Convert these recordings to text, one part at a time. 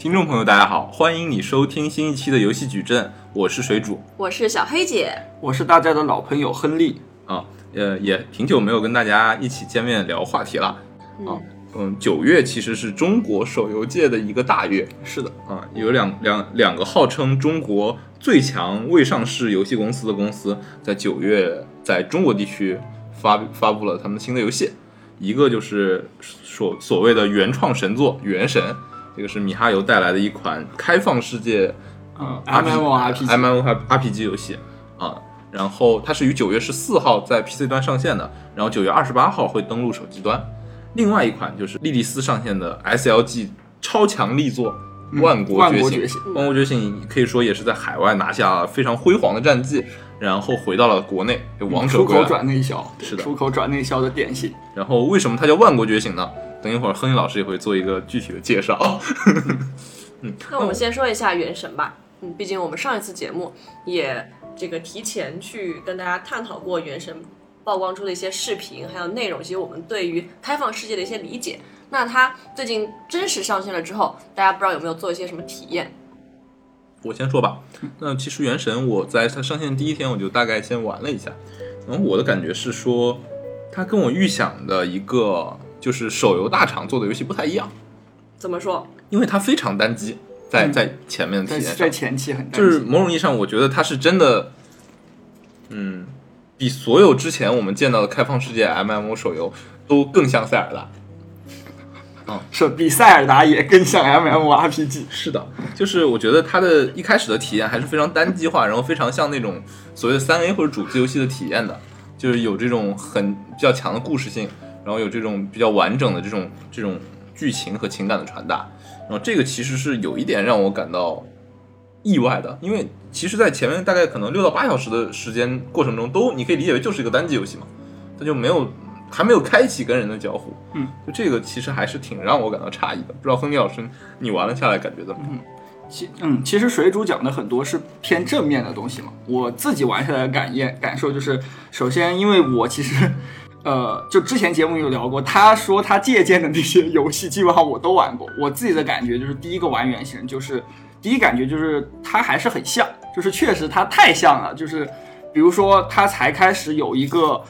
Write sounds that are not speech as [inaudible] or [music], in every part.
听众朋友，大家好，欢迎你收听新一期的游戏矩阵，我是水煮。我是小黑姐，我是大家的老朋友亨利。啊，呃，也挺久没有跟大家一起见面聊话题了。啊。嗯，九月其实是中国手游界的一个大月。是的，啊，有两两两个号称中国最强未上市游戏公司的公司，在九月在中国地区发发布了他们新的游戏，一个就是所所谓的原创神作《原神》，这个是米哈游带来的一款开放世界嗯 RPG MMORPG MMO RPG 游戏啊，然后它是于九月十四号在 PC 端上线的，然后九月二十八号会登陆手机端。另外一款就是莉莉丝上线的 SLG 超强力作《万国觉醒万国觉》。醒可以说也是在海外拿下非常辉煌的战绩，然后回到了国内，就王者出口。转内销，是的出口转内销的典型。然后为什么它叫万国觉醒呢？等一会儿亨利老师也会做一个具体的介绍。[laughs] 嗯那我们先说一下《原神》吧。嗯，毕竟我们上一次节目也这个提前去跟大家探讨过《原神》曝光出的一些视频，还有内容，以及我们对于开放世界的一些理解。那它最近真实上线了之后，大家不知道有没有做一些什么体验？我先说吧。那其实《原神》我在它上线第一天我就大概先玩了一下，然后我的感觉是说，它跟我预想的一个就是手游大厂做的游戏不太一样，怎么说？因为它非常单机，在嗯在前面体验上在，前期很担就是某种意义上，我觉得它是真的，嗯，比所有之前我们见到的开放世界 MMO 手游都更像塞尔达。[laughs] 是比塞尔达也更像 MMORPG。是的，就是我觉得它的一开始的体验还是非常单机化，然后非常像那种所谓的三 A 或者主机游戏的体验的，就是有这种很比较强的故事性，然后有这种比较完整的这种这种剧情和情感的传达，然后这个其实是有一点让我感到意外的，因为其实，在前面大概可能六到八小时的时间过程中，都你可以理解为就是一个单机游戏嘛，它就没有还没有开启跟人的交互，嗯，就这个其实还是挺让我感到诧异的，不知道亨利老师你玩了下来感觉怎么样？嗯其嗯，其实水主讲的很多是偏正面的东西嘛。我自己玩下来的感验感受就是，首先因为我其实，呃，就之前节目有聊过，他说他借鉴的那些游戏基本上我都玩过。我自己的感觉就是，第一个玩原型就是，第一感觉就是它还是很像，就是确实它太像了，就是比如说它才开始有一个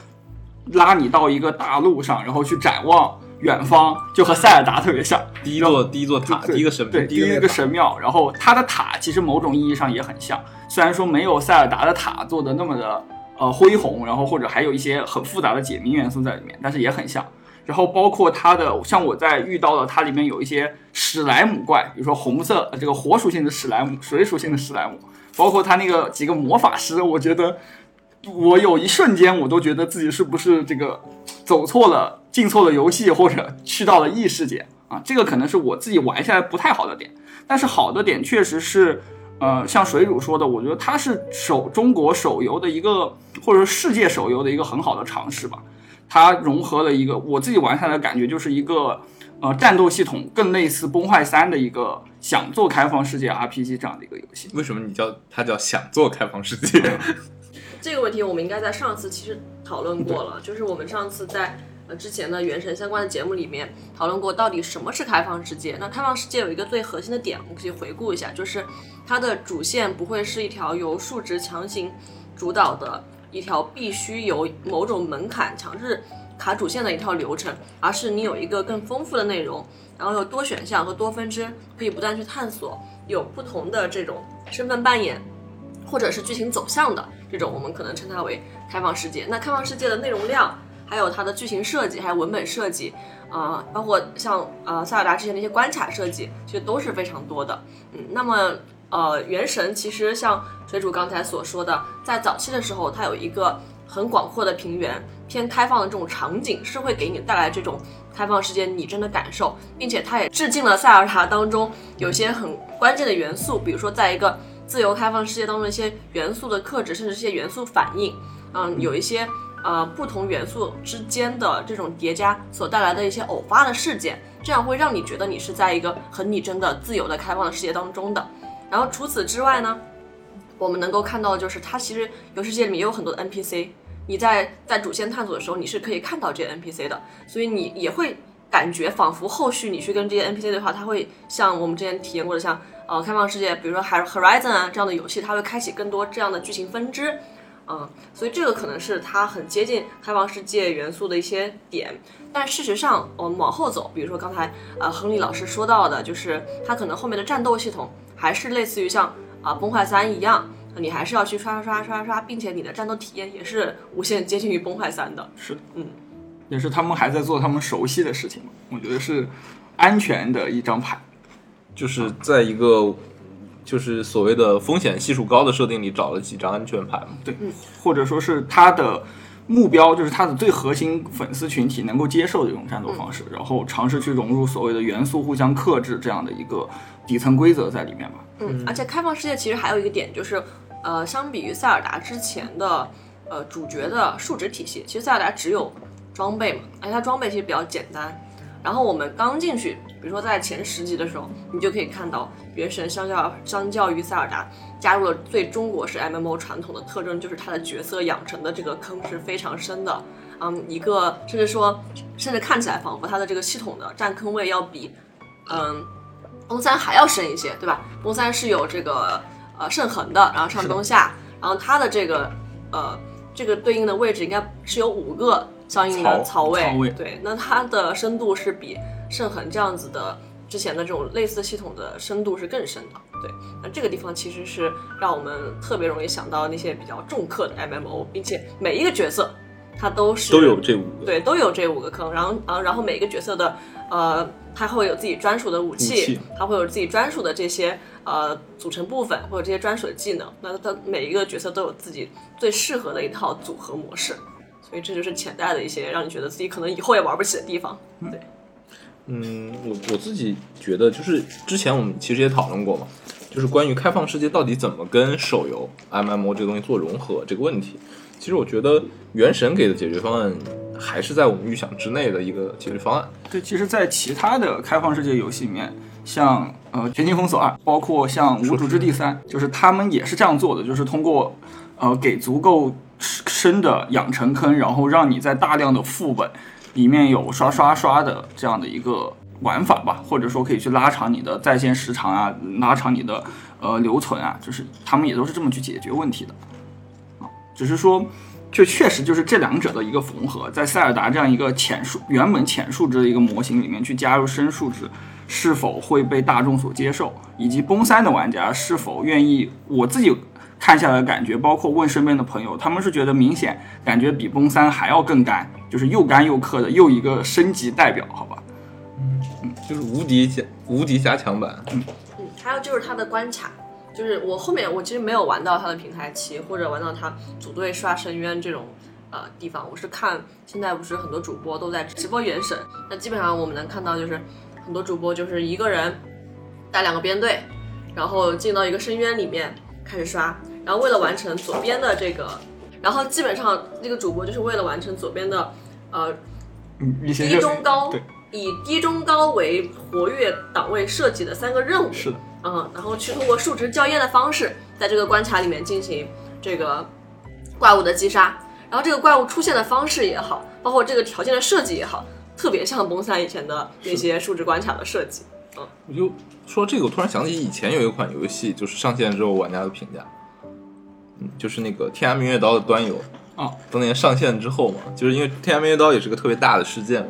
拉你到一个大陆上，然后去展望远方，就和塞尔达特别像。第一座第一座塔，第一个神，对，第一个神庙，然后它的塔其实某种意义上也很像，虽然说没有塞尔达的塔做的那么的呃恢宏，然后或者还有一些很复杂的解谜元素在里面，但是也很像。然后包括它的，像我在遇到了它里面有一些史莱姆怪，比如说红色呃这个火属性的史莱姆，水属性的史莱姆，包括它那个几个魔法师，我觉得我有一瞬间我都觉得自己是不是这个走错了、进错了游戏，或者去到了异世界啊？这个可能是我自己玩下来不太好的点，但是好的点确实是，呃，像水煮说的，我觉得它是手中国手游的一个，或者说世界手游的一个很好的尝试吧。它融合了一个我自己玩下来的感觉就是一个，呃，战斗系统更类似《崩坏三》的一个想做开放世界 RPG 这样的一个游戏。为什么你叫它叫想做开放世界？[laughs] 这个问题我们应该在上次其实讨论过了，就是我们上次在之前的《原神》相关的节目里面讨论过，到底什么是开放世界？那开放世界有一个最核心的点，我们可以回顾一下，就是它的主线不会是一条由数值强行主导的一条必须由某种门槛强制卡主线的一套流程，而是你有一个更丰富的内容，然后有多选项和多分支，可以不断去探索，有不同的这种身份扮演。或者是剧情走向的这种，我们可能称它为开放世界。那开放世界的内容量，还有它的剧情设计，还有文本设计，啊、包括像呃塞尔达之前的一些关卡设计，其实都是非常多的。嗯，那么呃，原神其实像水主刚才所说的，在早期的时候，它有一个很广阔的平原，偏开放的这种场景，是会给你带来这种开放世界拟真的感受，并且它也致敬了塞尔达当中有些很关键的元素，比如说在一个自由开放世界当中一些元素的克制，甚至一些元素反应，嗯，有一些呃不同元素之间的这种叠加所带来的一些偶发的事件，这样会让你觉得你是在一个很拟真的、自由的、开放的世界当中的。然后除此之外呢，我们能够看到的就是它其实游戏世界里面也有很多的 NPC，你在在主线探索的时候，你是可以看到这些 NPC 的，所以你也会感觉仿佛后续你去跟这些 NPC 对话，它会像我们之前体验过的像呃开放世界，比如说 Horizon 啊这样的游戏，它会开启更多这样的剧情分支。嗯，所以这个可能是它很接近开放世界元素的一些点，但事实上，我们往后走，比如说刚才呃亨利老师说到的，就是它可能后面的战斗系统还是类似于像啊崩坏三一样，你还是要去刷刷刷刷刷，并且你的战斗体验也是无限接近于崩坏三的。是的，嗯，也是他们还在做他们熟悉的事情嘛，我觉得是安全的一张牌。就是在一个就是所谓的风险系数高的设定里找了几张安全牌嘛。对，或者说是他的目标就是他的最核心粉丝群体能够接受的一种战斗方式，然后尝试去融入所谓的元素互相克制这样的一个底层规则在里面吧。嗯，而且开放世界其实还有一个点就是，呃，相比于塞尔达之前的呃主角的数值体系，其实塞尔达只有装备嘛，而且它装备其实比较简单。然后我们刚进去，比如说在前十集的时候，你就可以看到原神相较相较于塞尔达加入了最中国式 MMO 传统的特征，就是它的角色养成的这个坑是非常深的。嗯，一个甚至说，甚至看起来仿佛它的这个系统的占坑位要比嗯崩三还要深一些，对吧？崩三是有这个呃圣痕的，然后上中下，然后它的这个呃这个对应的位置应该是有五个相应的槽槽位，槽位对，那它的深度是比圣痕这样子的之前的这种类似系统的深度是更深的，对，那这个地方其实是让我们特别容易想到那些比较重氪的 MMO，并且每一个角色它都是都有这五个。对，都有这五个坑，然后，然后，然后每个角色的，呃，它会有自己专属的武器，武器它会有自己专属的这些呃组成部分，或者这些专属的技能。那它每一个角色都有自己最适合的一套组合模式，所以这就是潜在的一些让你觉得自己可能以后也玩不起的地方。对，嗯，我我自己觉得，就是之前我们其实也讨论过嘛，就是关于开放世界到底怎么跟手游 MMO 这个东西做融合这个问题。其实我觉得原神给的解决方案还是在我们预想之内的一个解决方案。对，其实，在其他的开放世界游戏里面，像呃《全境封锁二》，包括像《无主之地三》，就是他们也是这样做的，就是通过呃给足够深的养成坑，然后让你在大量的副本里面有刷刷刷的这样的一个玩法吧，或者说可以去拉长你的在线时长啊，拉长你的呃留存啊，就是他们也都是这么去解决问题的啊，只是说。这确实就是这两者的一个缝合，在塞尔达这样一个浅数原本浅数值的一个模型里面去加入深数值，是否会被大众所接受，以及崩三的玩家是否愿意？我自己看下来的感觉，包括问身边的朋友，他们是觉得明显感觉比崩三还要更干，就是又干又氪的又一个升级代表，好吧？嗯就是无敌加无敌加强版，嗯，还有就是他的关卡。就是我后面我其实没有玩到他的平台期，或者玩到他组队刷深渊这种呃地方，我是看现在不是很多主播都在直播原神，那基本上我们能看到就是很多主播就是一个人带两个编队，然后进到一个深渊里面开始刷，然后为了完成左边的这个，然后基本上那个主播就是为了完成左边的呃嗯，低中高对，以低中高为活跃档位设计的三个任务，是的，嗯，然后去通过数值校验的方式，在这个关卡里面进行这个怪物的击杀。然后这个怪物出现的方式也好，包括这个条件的设计也好，特别像崩三以前的那些数值关卡的设计。我就说这个，我突然想起以前有一款游戏，就是上线之后玩家的评价，嗯，就是那个《天涯明月刀》的端游啊，当年上线之后嘛，就是因为《天涯明月刀》也是个特别大的事件嘛，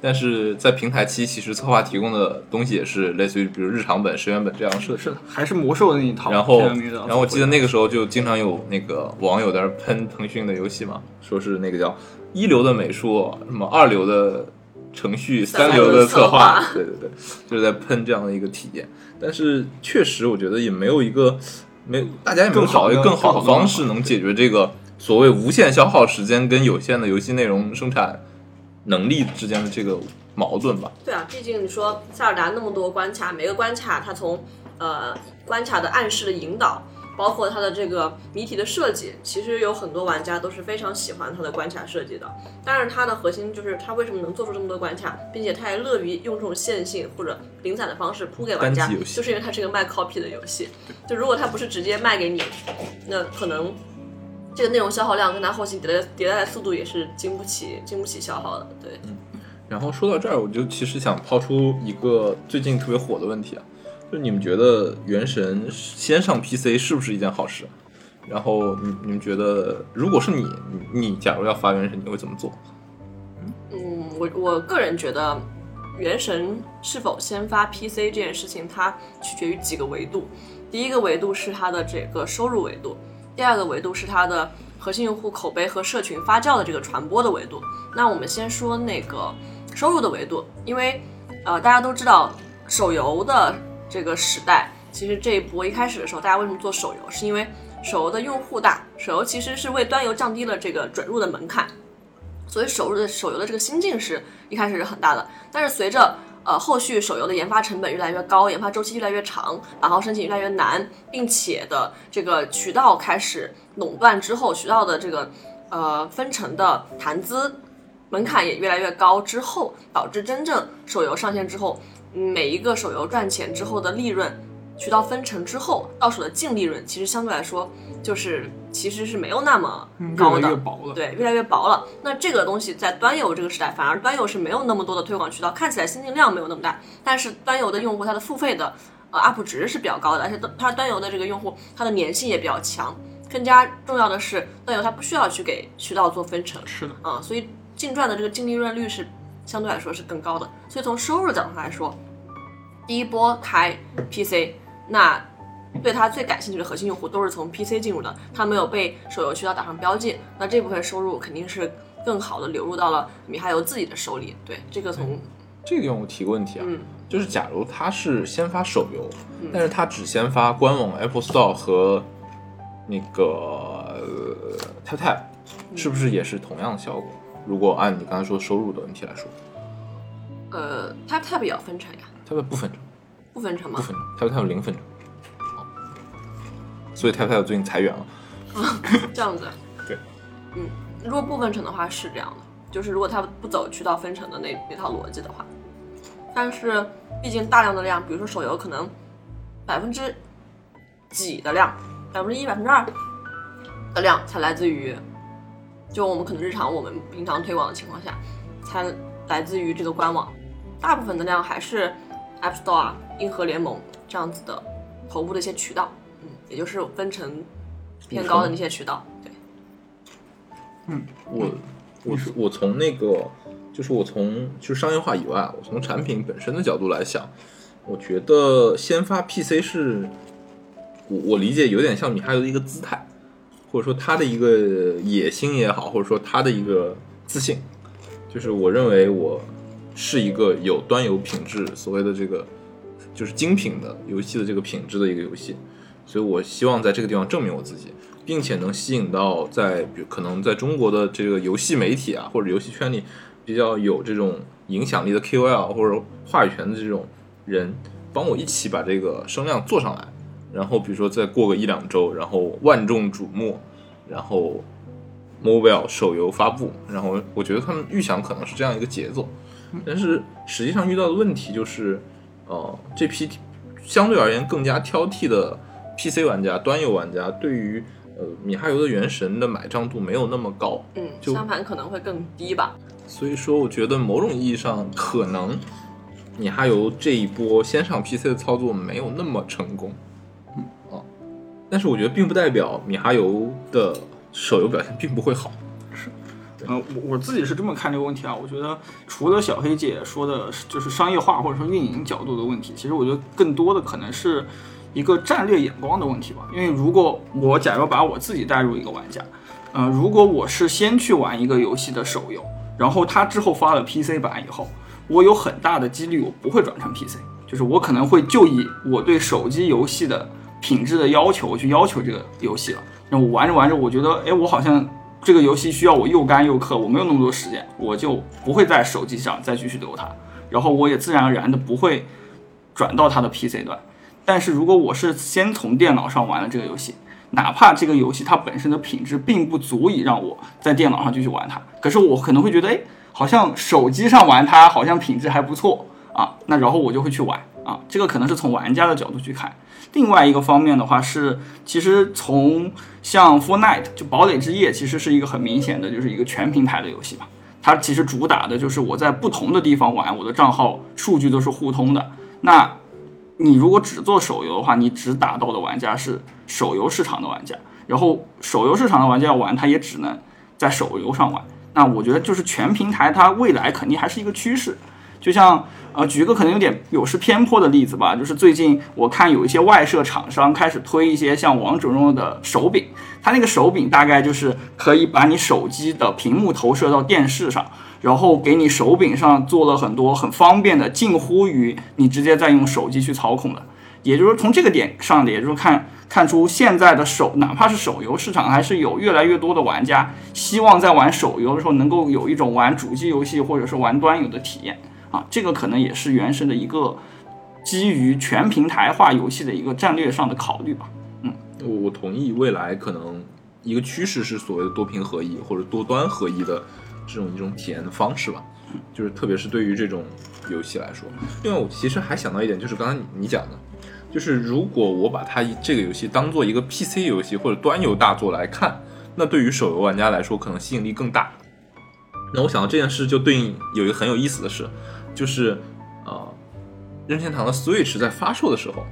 但是在平台期，其实策划提供的东西也是类似于比如日常本、深渊本这样设计是的，还是魔兽的那一套。然后然后我记得那个时候就经常有那个网友在那喷腾讯的游戏嘛，说是那个叫一流的美术，什么二流的程序，三流的策划对对对，就是在喷这样的一个体验。但是确实，我觉得也没有一个没大家也没有找一个更好的更好的方式能解决这个所谓无限消耗时间跟有限的游戏内容生产能力之间的这个矛盾吧。对啊，毕竟你说塞尔达那么多关卡，每个关卡它从呃关卡的暗示的引导，包括它的这个谜题的设计，其实有很多玩家都是非常喜欢它的关卡设计的。但是，它的核心就是它为什么能做出这么多关卡，并且它也乐于用这种线性或者零散的方式铺给玩家就是因为它是一个卖 copy 的游戏。就如果它不是直接卖给你，那可能。这个内容消耗量跟它后期迭代迭代的速度也是经不起经不起消耗的，对。然后说到这儿，我就其实想抛出一个最近特别火的问题啊，就你们觉得《原神》先上 PC 是不是一件好事？然后你你们觉得，如果是你，你你假如要发《原神》，你会怎么做？嗯，我我个人觉得，原神是否先发 PC 这件事情，它取决于几个维度。第一个维度是它的这个收入维度，第二个维度是它的核心用户口碑和社群发酵的这个传播的维度。那我们先说那个收入的维度，因为呃大家都知道手游的这个时代，其实这一波一开始的时候，大家为什么做手游，是因为手游的用户大，手游其实是为端游降低了这个准入的门槛。所以手入的手游的这个心境是一开始是很大的，但是随着呃后续手游的研发成本越来越高，研发周期越来越长，版号申请越来越难，并且的这个渠道开始垄断之后，渠道的这个呃分成的谈资门槛也越来越高之后，导致真正手游上线之后，每一个手游赚钱之后的利润，渠道分成之后到手的净利润，其实相对来说就是其实是没有那么高的，来越薄了。对，越来越薄了。那这个东西在端游这个时代，反而端游是没有那么多的推广渠道，看起来新进量没有那么大，但是端游的用户他的付费的呃 UP 值是比较高的，而且它端游的这个用户他的粘性也比较强。更加重要的是，端游它不需要去给渠道做分成是的，啊、所以净赚的这个净利润率是相对来说是更高的。所以从收入角度上来说，第一波开 PC，那对他最感兴趣的核心用户都是从 PC 进入的，他没有被手游渠道打上标记，那这部分收入肯定是更好的流入到了米哈游自己的手里。对，这个从这个用户提个问题啊，嗯就是假如他是先发手游，但是他只先发官网 Apple Store 和那个呃 Tap Tap，是不是也是同样的效果？如果按你刚才说收入的问题来说呃 Tap Tap 也要分成呀，，Tap Tap 不分成，不分成吗不？分成，Tap Tap 零分成。好所以 Tap Tap 最近裁员了。[laughs] 这样子。[laughs] 对，嗯，如果不分成的话是这样的，就是如果他不走渠道分成的那那套逻辑的话，但是毕竟大量的量，比如说手游可能百分之几的量，百分之一、百分之二的量才来自于，就我们可能日常我们平常推广的情况下，才来自于这个官网，大部分的量还是 App Store 啊、硬核联盟这样子的头部的一些渠道，嗯，也就是分成偏高的那些渠道，对。我我是我从那个就是我从就是商业化以外，我从产品本身的角度来想，我觉得先发 PC 是我我理解有点像米哈游的一个姿态，或者说他的一个野心也好，或者说他的一个自信，就是我认为我是一个有端游品质，所谓的这个就是精品的游戏的这个品质的一个游戏，所以我希望在这个地方证明我自己，并且能吸引到在比可能在中国的这个游戏媒体啊，或者游戏圈里比较有这种影响力的 KOL 或者话语权的这种人，帮我一起把这个声量做上来。然后比如说再过个一两周，然后万众瞩目，然后 mobile 手游发布，然后我觉得他们预想可能是这样一个节奏，但是实际上遇到的问题就是，呃，这批相对而言更加挑剔的 PC 玩家、端游玩家，对于呃米哈游的原神的买账度没有那么高，嗯，就相反可能会更低吧。所以说我觉得某种意义上可能米哈游这一波先上 PC 的操作没有那么成功，但是我觉得并不代表米哈游的手游表现并不会好。是呃，我我自己是这么看这个问题啊，我觉得除了小黑姐说的就是商业化或者说运营角度的问题，其实我觉得更多的可能是一个战略眼光的问题吧。因为如果我假如把我自己带入一个玩家，呃，如果我是先去玩一个游戏的手游，然后它之后发了 PC 版以后，我有很大的几率我不会转成 PC，就是我可能会就以我对手机游戏的品质的要求，我去要求这个游戏了。那我玩着玩着，我觉得，哎，我好像这个游戏需要我又干又氪，我没有那么多时间，我就不会在手机上再继续留它，然后我也自然而然的不会转到它的 PC 端。但是如果我是先从电脑上玩了这个游戏，哪怕这个游戏它本身的品质并不足以让我在电脑上继续玩它，可是我可能会觉得，哎，好像手机上玩它好像品质还不错啊，那然后我就会去玩啊，这个可能是从玩家的角度去看。另外一个方面的话是，其实从像 f o r n i t e 就堡垒之夜，其实是一个很明显的就是一个全平台的游戏嘛。它其实主打的就是我在不同的地方玩，我的账号数据都是互通的。那你如果只做手游的话，你只打到的玩家是手游市场的玩家，然后手游市场的玩家要玩，他也只能在手游上玩。那我觉得就是全平台，它未来肯定还是一个趋势。就像呃，举一个可能有点有失偏颇的例子吧，就是最近我看有一些外设厂商开始推一些像王者荣耀的手柄，它那个手柄大概就是可以把你手机的屏幕投射到电视上。然后给你手柄上做了很多很方便的，近乎于你直接在用手机去操控的。也就是，从这个点上，也就是看看出现在的手，哪怕是手游市场，还是有越来越多的玩家希望在玩手游的时候能够有一种玩主机游戏或者是玩端游的体验啊。这个可能也是原神的一个基于全平台化游戏的一个战略上的考虑吧。嗯，我我同意，未来可能一个趋势是所谓的多屏合一或者多端合一的。这种一种体验的方式吧，就是特别是对于这种游戏来说，因为我其实还想到一点，就是刚才你讲的，就是如果我把它这个游戏当做一个 PC 游戏或者端游大作来看，那对于手游玩家来说可能吸引力更大。那我想到这件事就对应有一个很有意思的事，就是呃，任天堂的 Switch 在发售的时候，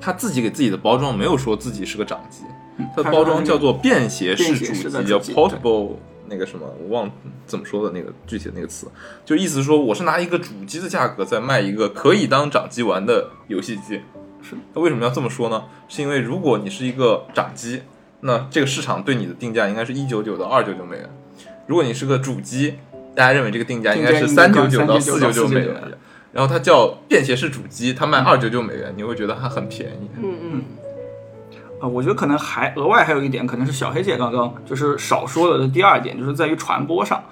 他自己给自己的包装没有说自己是个掌机，它的包装叫做便携式主机，叫 Portable。那个什么，我忘怎么说的那个具体的那个词，就意思是说，我是拿一个主机的价格在卖一个可以当掌机玩的游戏机。是，那为什么要这么说呢？是因为如果你是一个掌机，那这个市场对你的定价应该是一九九到二九九美元；如果你是个主机，大家认为这个定价应该是三九九到四九九美元。然后它叫便携式主机，它卖二九九美元，你会觉得它很便宜。嗯嗯。呃，我觉得可能还额外还有一点，可能是小黑姐刚刚就是少说了的第二点，就是在于传播上。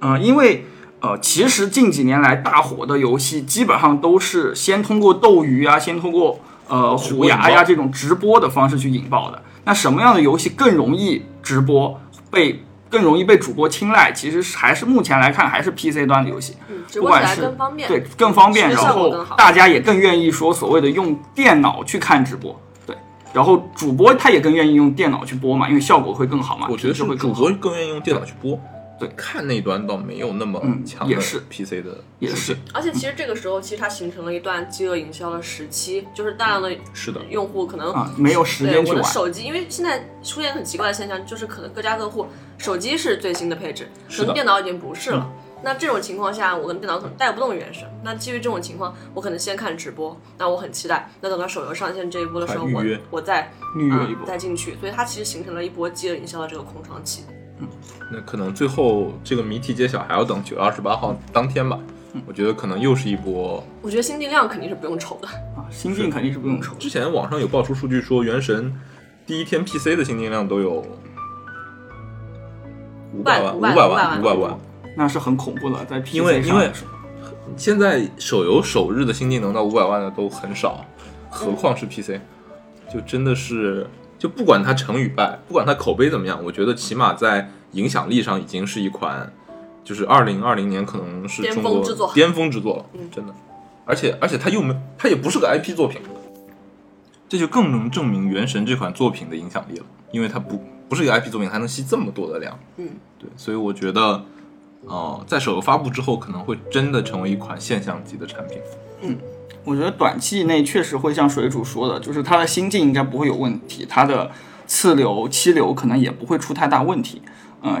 嗯，因为呃，其实近几年来大火的游戏，基本上都是先通过斗鱼啊，先通过呃虎牙呀这种直播的方式去引爆的。那什么样的游戏更容易直播，被更容易被主播青睐？其实还是目前来看，还是 PC 端的游戏，不管是对更方便，然后大家也更愿意说所谓的用电脑去看直播。对然后主播他也更愿意用电脑去播嘛，因为效果会更好嘛。我觉得是主播更愿意用电脑去播，对，看那端倒没有那么强。也是 PC 的，也是。而且其实这个时候，其实它形成了一段饥饿营销的时期，就是大量的是的用户可能没有时间去玩。我的手机，因为现在出现很奇怪的现象，就是可能各家各户手机是最新的配置，可能电脑已经不是了。那这种情况下，我跟电脑可能带不动原神。那基于这种情况，我可能先看直播，那我很期待。那等到手游上线这一波的时候，我我再预约一波，再进去。所以它其实形成了一波饥饿营销的这个空窗期。嗯，那可能最后这个谜题揭晓还要等九月二十八号当天吧。我觉得可能又是一波。我觉得新进量肯定是不用愁的啊，新进肯定是不用愁。之前网上有爆出数据说，原神第一天 PC 的新进量都有五百万，五百万，五百万。那是很恐怖的，在 PC 因为因为现在手游首日的新技能到五百万的都很少，何况是 PC，就真的是就不管它成与败，不管它口碑怎么样，我觉得起码在影响力上已经是一款，就是二零二零年可能是中国巅峰之作。了，真的。而且而且它又没它也不是个 IP 作品，这就更能证明《原神》这款作品的影响力了，因为它不不是一个 IP 作品，还能吸这么多的量。嗯，对，所以我觉得。呃，在手游发布之后，可能会真的成为一款现象级的产品。嗯，我觉得短期内确实会像水主说的，就是它的心境应该不会有问题，它的次流、七流可能也不会出太大问题。嗯，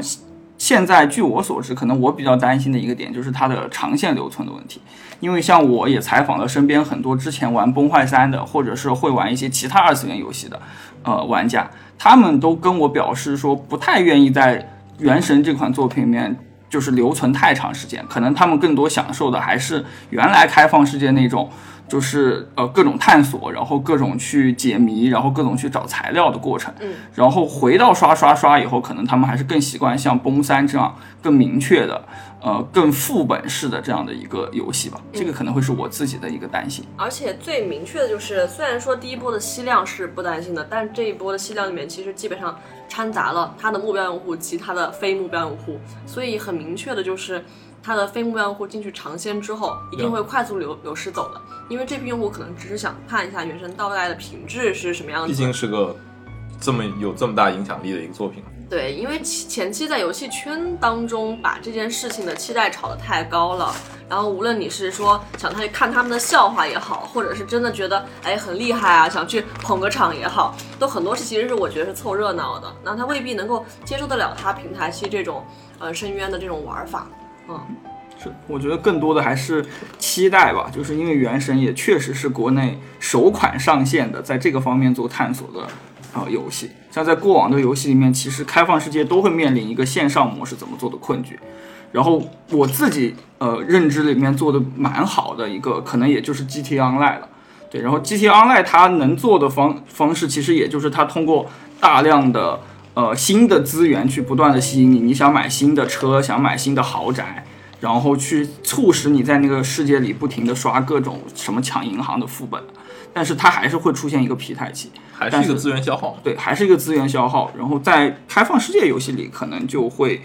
现在据我所知，可能我比较担心的一个点就是它的长线留存的问题，因为像我也采访了身边很多之前玩崩坏三的，或者是会玩一些其他二次元游戏的呃玩家，他们都跟我表示说，不太愿意在原神这款作品里面。就是留存太长时间，可能他们更多享受的还是原来开放世界那种，就是呃各种探索，然后各种去解谜，然后各种去找材料的过程。嗯，然后回到刷刷刷以后，可能他们还是更习惯像崩三这样更明确的。呃，更副本式的这样的一个游戏吧，这个可能会是我自己的一个担心。而且最明确的就是，虽然说第一波的吸量是不担心的，但这一波的吸量里面其实基本上掺杂了它的目标用户及它的非目标用户，所以很明确的就是，它的非目标用户进去尝鲜之后，一定会快速流流失走的，因为这批用户可能只是想看一下原神到来的品质是什么样子。毕竟是个这么有这么大影响力的一个作品。对，因为前前期在游戏圈当中把这件事情的期待炒得太高了，然后无论你是说想去看他们的笑话也好，或者是真的觉得哎很厉害啊，想去捧个场也好，都很多是其实是我觉得是凑热闹的，那他未必能够接受得了他平台期这种呃深渊的这种玩法，嗯。我觉得更多的还是期待吧，就是因为《原神》也确实是国内首款上线的，在这个方面做探索的啊游戏。像在过往的游戏里面，其实开放世界都会面临一个线上模式怎么做的困局。然后我自己呃认知里面做的蛮好的一个，可能也就是 GT Online 了。对，然后 GT Online 它能做的方方式，其实也就是它通过大量的呃新的资源去不断的吸引你，你想买新的车，想买新的豪宅。然后去促使你在那个世界里不停的刷各种什么抢银行的副本，但是它还是会出现一个疲态期，还是一个资源消耗。对，还是一个资源消耗。然后在开放世界游戏里，可能就会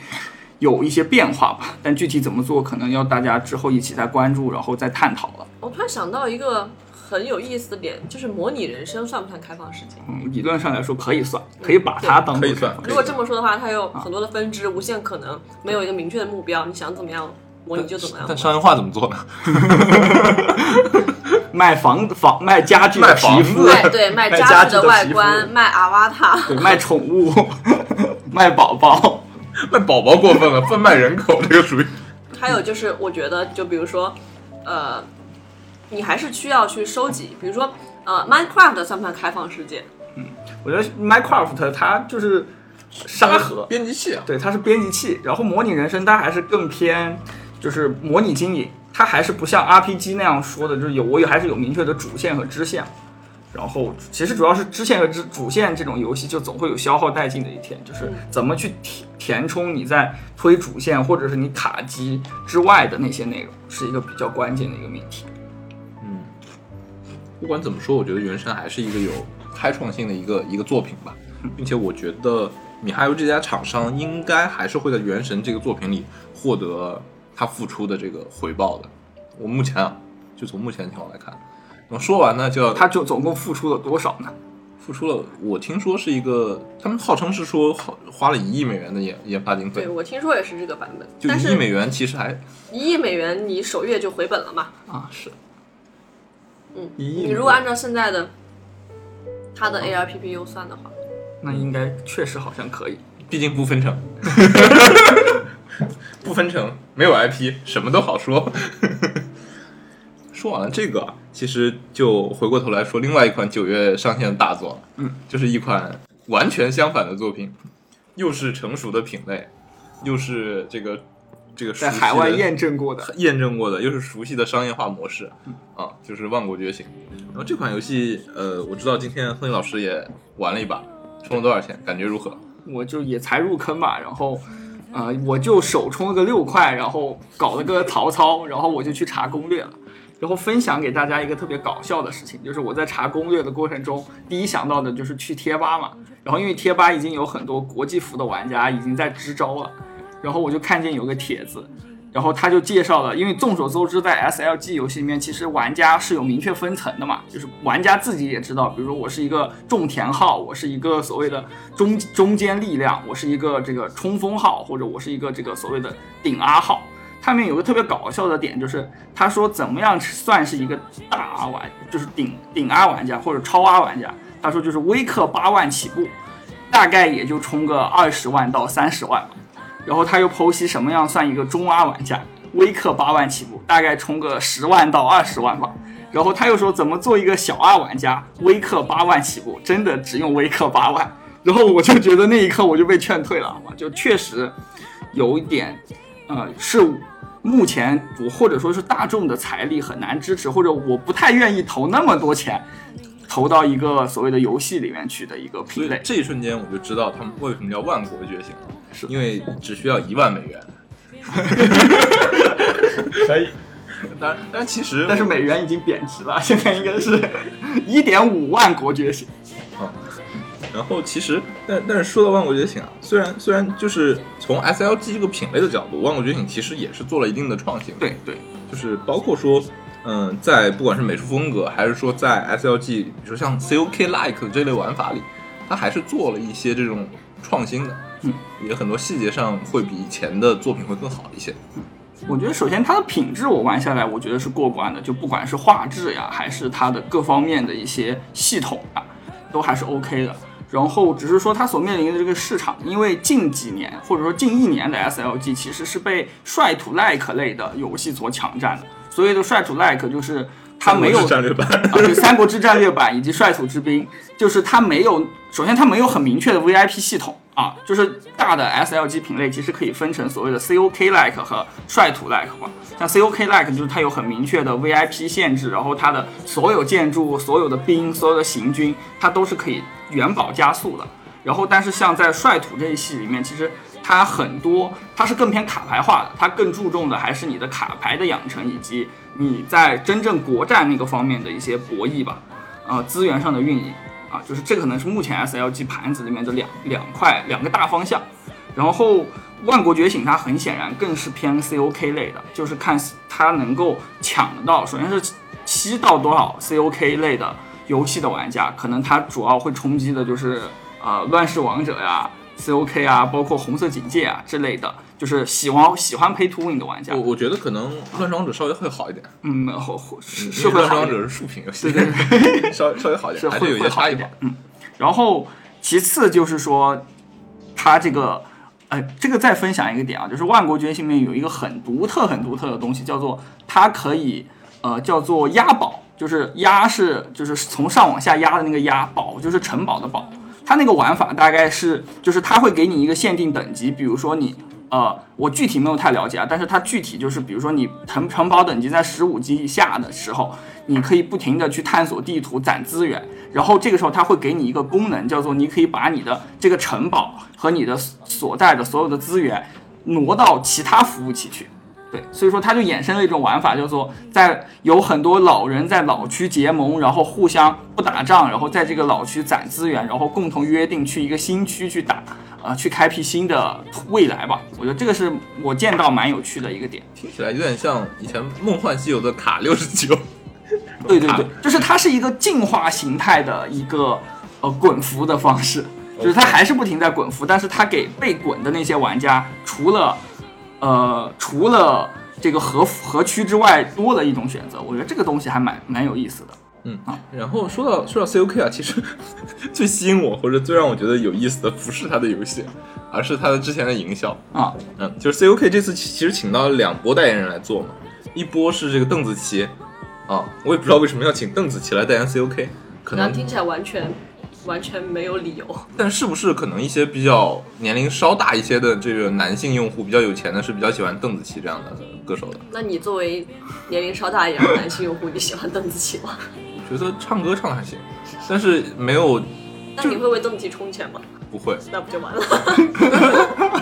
有一些变化吧，但具体怎么做，可能要大家之后一起再关注，然后再探讨了。我突然想到一个很有意思的点，就是模拟人生算不算开放世界？嗯，理论上来说可以算，可以把它当可以算。如果这么说的话，它有很多的分支，无限可能，没有一个明确的目标，你想怎么样？模拟就怎么样？但商业化怎么做呢？[laughs] 卖房房卖家具的皮肤，卖对 [laughs] 卖家具的外观，卖阿瓦塔，对卖宠物，[laughs] 卖宝宝，卖宝宝过分了，贩卖人口这个属于。还有就是，我觉得就比如说，呃，你还是需要去收集，比如说呃，Minecraft 算不算开放世界？嗯，我觉得 Minecraft 它就是沙盒编辑器，啊对，它是编辑器，然后模拟人生它还是更偏。就是模拟经营，它还是不像 RPG 那样说的，就是有我也还是有明确的主线和支线。然后其实主要是支线和支主线这种游戏，就总会有消耗殆尽的一天。就是怎么去填填充你在推主线或者是你卡机之外的那些内容，是一个比较关键的一个命题。嗯，不管怎么说，我觉得《原神》还是一个有开创性的一个一个作品吧，并且我觉得米哈游这家厂商应该还是会在《原神》这个作品里获得。他付出的这个回报的，我目前啊，就从目前情况来看，那么说完呢，就要他就总共付出了多少呢？付出了，我听说是一个，他们号称是说花花了一亿美元的研研发经费。对我听说也是这个版本，就一亿美元，其实还一亿美元，你首月就回本了嘛？啊，是，嗯，一亿。你如果按照现在的它的 ARPPU 算的话，那应该确实好像可以，毕竟不分成。[laughs] [laughs] 不分成，没有 IP，什么都好说。[laughs] 说完了这个，其实就回过头来说另外一款九月上线的大作，嗯，就是一款完全相反的作品，又是成熟的品类，又是这个这个在海外验证过的验证过的，又是熟悉的商业化模式，啊，就是《万国觉醒》。然后这款游戏，呃，我知道今天亨利老师也玩了一把，充了多少钱？感觉如何？我就也才入坑吧，然后。啊，我就首充了个六块，然后搞了个曹操，然后我就去查攻略了，然后分享给大家一个特别搞笑的事情，就是我在查攻略的过程中，第一想到的就是去贴吧嘛，然后因为贴吧已经有很多国际服的玩家已经在支招了，然后我就看见有个帖子。然后他就介绍了，因为众所周知，在 SLG 游戏里面，其实玩家是有明确分层的嘛，就是玩家自己也知道，比如说我是一个种田号，我是一个所谓的中中间力量，我是一个这个冲锋号，或者我是一个这个所谓的顶 R 号。他们有个特别搞笑的点，就是他说怎么样算是一个大 R 玩，就是顶顶 R 玩家或者超 R 玩家，他说就是微氪八万起步，大概也就充个二十万到三十万吧。然后他又剖析什么样算一个中阿玩家，微氪八万起步，大概充个十万到二十万吧。然后他又说怎么做一个小阿玩家，微氪八万起步，真的只用微氪八万。然后我就觉得那一刻我就被劝退了，好吧？就确实有一点，呃，是目前我或者说是大众的财力很难支持，或者我不太愿意投那么多钱，投到一个所谓的游戏里面去的一个品类。这一瞬间我就知道他们为什么叫万国觉醒了。因为只需要一万美元，[laughs] 可以。但但其实，但是美元已经贬值了，[laughs] 现在应该是 [laughs] 一点五万国觉醒。啊，然后其实，但但是说到万国觉醒啊，虽然虽然就是从 SLG 这个品类的角度，万国觉醒其实也是做了一定的创新。对对，就是包括说，嗯，在不管是美术风格，还是说在 SLG，比如说像 COK Like 这类玩法里，它还是做了一些这种创新的。嗯，也很多细节上会比以前的作品会更好一些。我觉得首先它的品质我玩下来，我觉得是过关的，就不管是画质呀，还是它的各方面的一些系统啊，都还是 OK 的。然后只是说它所面临的这个市场，因为近几年或者说近一年的 SLG 其实是被率土 like 类的游戏所抢占的。所谓的率土 like 就是它没有战略版，啊，对《三国志战略版》以及《率土之滨》，就是它没有，首先它没有很明确的 VIP 系统啊，就是大的 SLG 品类其实可以分成所谓的 COK like 和率土 like 嘛。像 COK like 就是它有很明确的 VIP 限制，然后它的所有建筑、所有的兵、所有的行军，它都是可以元宝加速的。然后，但是像在率土这一系里面，其实它很多它是更偏卡牌化的，它更注重的还是你的卡牌的养成以及你在真正国战那个方面的一些博弈吧，呃，资源上的运营啊，就是这可能是目前 SLG 盘子里面的两两块两个大方向。然后万国觉醒它很显然更是偏 COK 类的，就是看它能够抢得到，首先是吸到多少 COK 类的游戏的玩家，可能它主要会冲击的就是呃乱世王者呀、COK 啊，包括红色警戒啊之类的，就是喜欢喜欢 Pay to Win 的玩家我，我觉得可能乱装者稍微会好一点，嗯，后后是乱世王会好一点者是竖屏游戏，对对 [laughs] 稍稍微好一是点，还是有一会会些差异吧好一点。。嗯，然后其次就是说，它这个，呃，这个再分享一个点啊，就是万国觉醒里面有一个很独特、很独特的东西，叫做它可以，呃，叫做押宝，就是押是就是从上往下压的那个押，宝就是城堡的宝。它那个玩法大概是，就是它会给你一个限定等级，比如说你。呃，我具体没有太了解啊，但是它具体就是，比如说你城城堡等级在十五级以下的时候，你可以不停的去探索地图攒资源，然后这个时候它会给你一个功能，叫做你可以把你的这个城堡和你的所在的所有的资源挪到其他服务器去。对，所以说它就衍生了一种玩法，叫做在有很多老人在老区结盟，然后互相不打仗，然后在这个老区攒资源，然后共同约定去一个新区去打，呃，去开辟新的未来吧。我觉得这个是我见到蛮有趣的一个点。听起来有点像以前《梦幻西游》的卡六十九。对对对，[laughs] 就是它是一个进化形态的一个呃滚服的方式，就是它还是不停在滚服，但是它给被滚的那些玩家，除了呃除了这个合合区之外，多了一种选择。我觉得这个东西还蛮蛮有意思的。嗯，然后说到说到 COK 啊，其实 [laughs] 最吸引我或者最让我觉得有意思的不是它的游戏，而是它的之前的营销。啊，嗯，就是 COK 这次其实请到了两波代言人来做嘛，一波是这个邓紫棋，啊，我也不知道为什么要请邓紫棋来代言 COK，可能，听起来完全完全没有理由。但是不是可能一些比较年龄稍大一些的这个男性用户比较有钱的，是比较喜欢邓紫棋这样的歌手的？那你作为年龄稍大一点的男性用户，你喜欢邓紫棋吗？我觉得唱歌唱的还行，但是没有那你会为邓紫棋充钱吗？不会，那不就完了？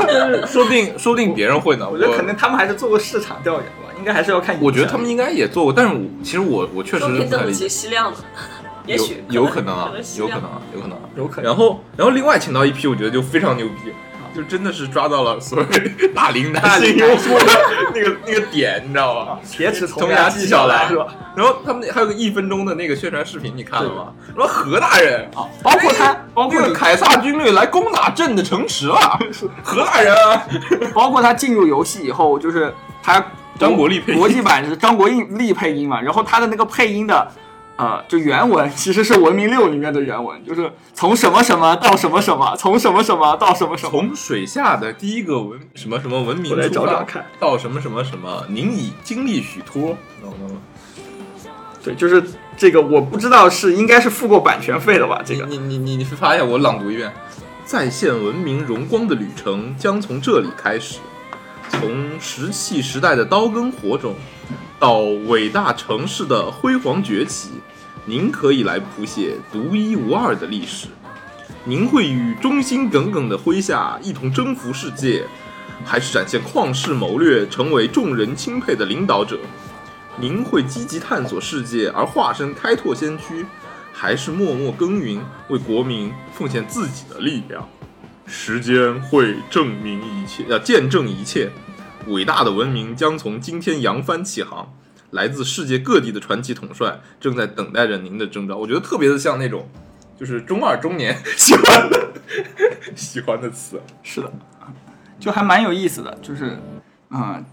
但 [laughs] 是说不定说不定别人会呢。我觉得肯定他们还是做过市场调研吧，应该还是要看。我觉得他们应该也做过，但是我其实我我确实邓紫棋。吸量呢，也许有有可能啊有可能啊，有可能啊。有可能。然后，然后另外请到一批，我觉得就非常牛逼，就真的是抓到了所谓大龄男性用户的那个那个点，你知道吗？铁齿铜牙纪晓岚是吧？然后他们还有个一分钟的那个宣传视频，你看了吗？什么何大人，啊，包括他，包括凯撒军队来攻打朕的城池了，[laughs] 何大人啊！包括他进入游戏以后，就是他张国立配音国际版是张国立配音嘛，然后他的那个配音的。呃，就原文其实是《文明六》里面的原文，就是从什么什么到什么什么，从什么什么到什么什么。从水下的第一个文什么什么文明我来找找看到什么什么什么，您已经历许托。对，就是这个，我不知道是应该是付过版权费的吧？这个你你你你你发一下，我朗读一遍：再现文明荣光的旅程将从这里开始，从石器时代的刀耕火种，到伟大城市的辉煌崛起，您可以来谱写独一无二的历史。您会与忠心耿耿的麾下一同征服世界，还是展现旷世谋略，成为众人钦佩的领导者？您会积极探索世界而化身开拓先驱，还是默默耕耘，为国民奉献自己的力量？时间会证明一切，呃，见证一切。伟大的文明将从今天扬帆起航。来自世界各地的传奇统帅正在等待着您的征召。我觉得特别的像那种就是中二中年喜欢的喜欢的词。是的，就还蛮有意思的，就是，嗯，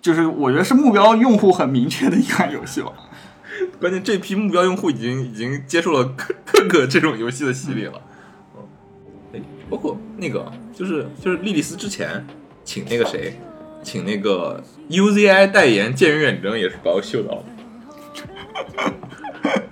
就是我觉得是目标用户很明确的一款游戏吧。关键这批目标用户已经已经接受了各各个这种游戏的洗礼了。嗯，哎，包括那个就是就是莉莉丝之前请那个谁，请那个 UZI 代言剑人远征也是把我秀到了。[laughs]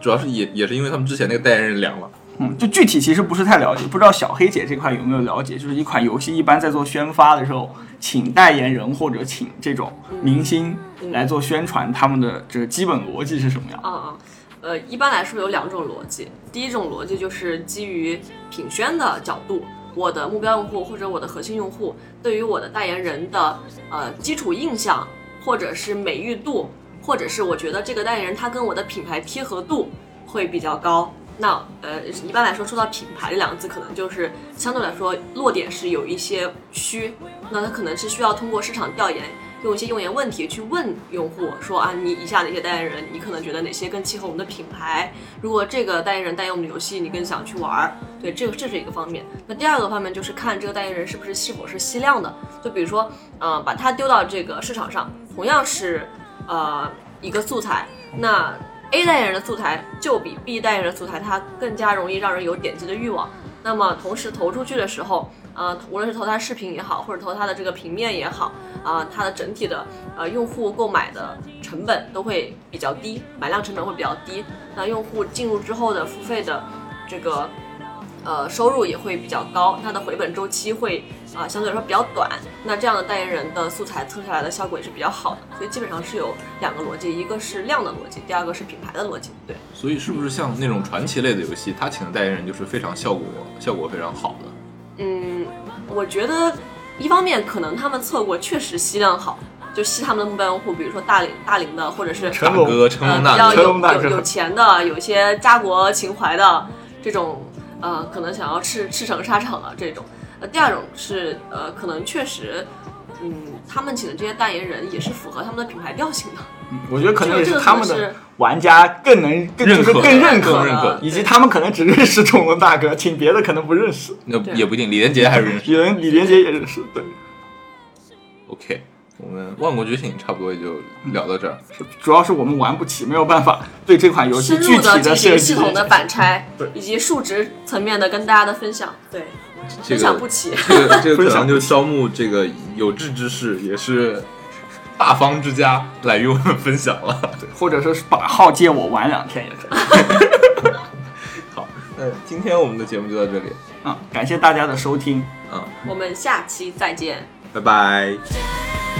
主要是也也是因为他们之前那个代言人凉了。嗯，就具体其实不是太了解，不知道小黑姐这块有没有了解？就是一款游戏一般在做宣发的时候，请代言人或者请这种明星来做宣传，他们的这个基本逻辑是什么样？啊啊，呃，一般来说有两种逻辑。第一种逻辑就是基于品宣的角度，我的目标用户或者我的核心用户对于我的代言人的呃基础印象，或者是美誉度，或者是我觉得这个代言人他跟我的品牌贴合度会比较高。那呃，一般来说说到品牌这两个字，可能就是相对来说落点是有一些虚，那他可能是需要通过市场调研。用一些用研问题去问用户说啊，你以下哪些代言人，你可能觉得哪些更契合我们的品牌？如果这个代言人代言我们的游戏，你更想去玩儿？对，这个这是一个方面。那第二个方面就是看这个代言人是不是是否是吸量的。就比如说，呃，把它丢到这个市场上，同样是呃一个素材，那 A 代言人的素材就比 B 代言人的素材它更加容易让人有点击的欲望。那么同时投出去的时候，呃，无论是投它视频也好，或者投它的这个平面也好，啊、它的整体的呃用户购买的成本都会比较低，买量成本会比较低。那用户进入之后的付费的这个呃收入也会比较高，它的回本周期会啊、相对来说比较短。那这样的代言人的素材测下来的效果也是比较好的，所以基本上是有两个逻辑，一个是量的逻辑，第二个是品牌的逻辑。对，所以是不是像那种传奇类的游戏，他请的代言人就是非常效果效果非常好的？嗯，我觉得一方面可能他们测过确实吸量好，就吸他们的目标用户，比如说大龄大龄的，或者是成龙大哥成呃龙大哥，比较有成龙大有有钱的，有一些家国情怀的这种，呃，可能想要赤赤诚沙场的这种。呃，第二种是呃，可能确实，嗯，他们请的这些代言人也是符合他们的品牌调性的。我觉得可能也是他们的玩家更能更就是认可更认可认可以及他们可能只认识成龙大哥，请别的可能不认识。那也不一定，李连杰还是认识。有人李连杰也认识，对，OK，我们万国觉醒差不多也就聊到这儿。是主要是我们玩不起，没有办法对这款游戏深具体的进设计行系统的反拆 [laughs] 对，以及数值层面的跟大家的分享。对，这分享不起。这个这个分享可能就招募这个有志之士，也是大方之家来与我们分享了。对或者说是把号借我玩两天也可以。[laughs] 好，那今天我们的节目就到这里，嗯，感谢大家的收听。嗯，我们下期再见。拜拜。